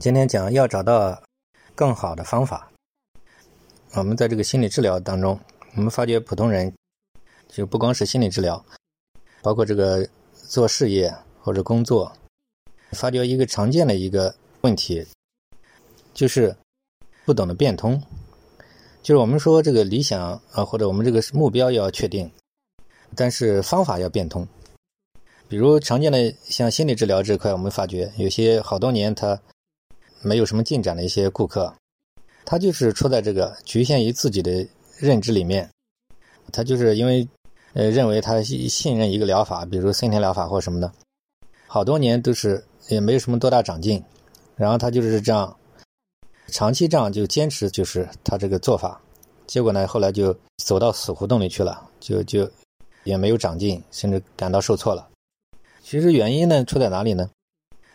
今天讲要找到更好的方法。我们在这个心理治疗当中，我们发觉普通人就不光是心理治疗，包括这个做事业或者工作，发觉一个常见的一个问题，就是不懂得变通。就是我们说这个理想啊，或者我们这个目标要确定，但是方法要变通。比如常见的像心理治疗这块，我们发觉有些好多年他没有什么进展的一些顾客，他就是处在这个局限于自己的认知里面，他就是因为呃认为他信任一个疗法，比如森田疗法或什么的，好多年都是也没有什么多大长进，然后他就是这样长期这样就坚持就是他这个做法，结果呢后来就走到死胡同里去了，就就也没有长进，甚至感到受挫了。其实原因呢出在哪里呢？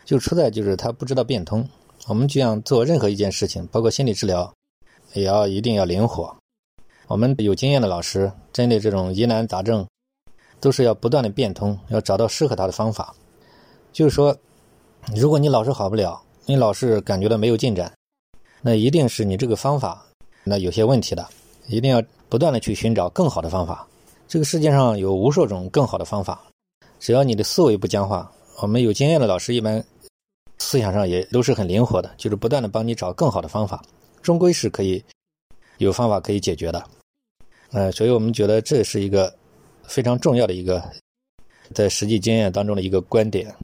就出在就是他不知道变通。我们就像做任何一件事情，包括心理治疗，也要一定要灵活。我们有经验的老师针对这种疑难杂症，都是要不断的变通，要找到适合他的方法。就是说，如果你老是好不了，你老是感觉到没有进展，那一定是你这个方法那有些问题的。一定要不断的去寻找更好的方法。这个世界上有无数种更好的方法。只要你的思维不僵化，我们有经验的老师一般思想上也都是很灵活的，就是不断的帮你找更好的方法，终归是可以有方法可以解决的。呃，所以我们觉得这是一个非常重要的一个在实际经验当中的一个观点。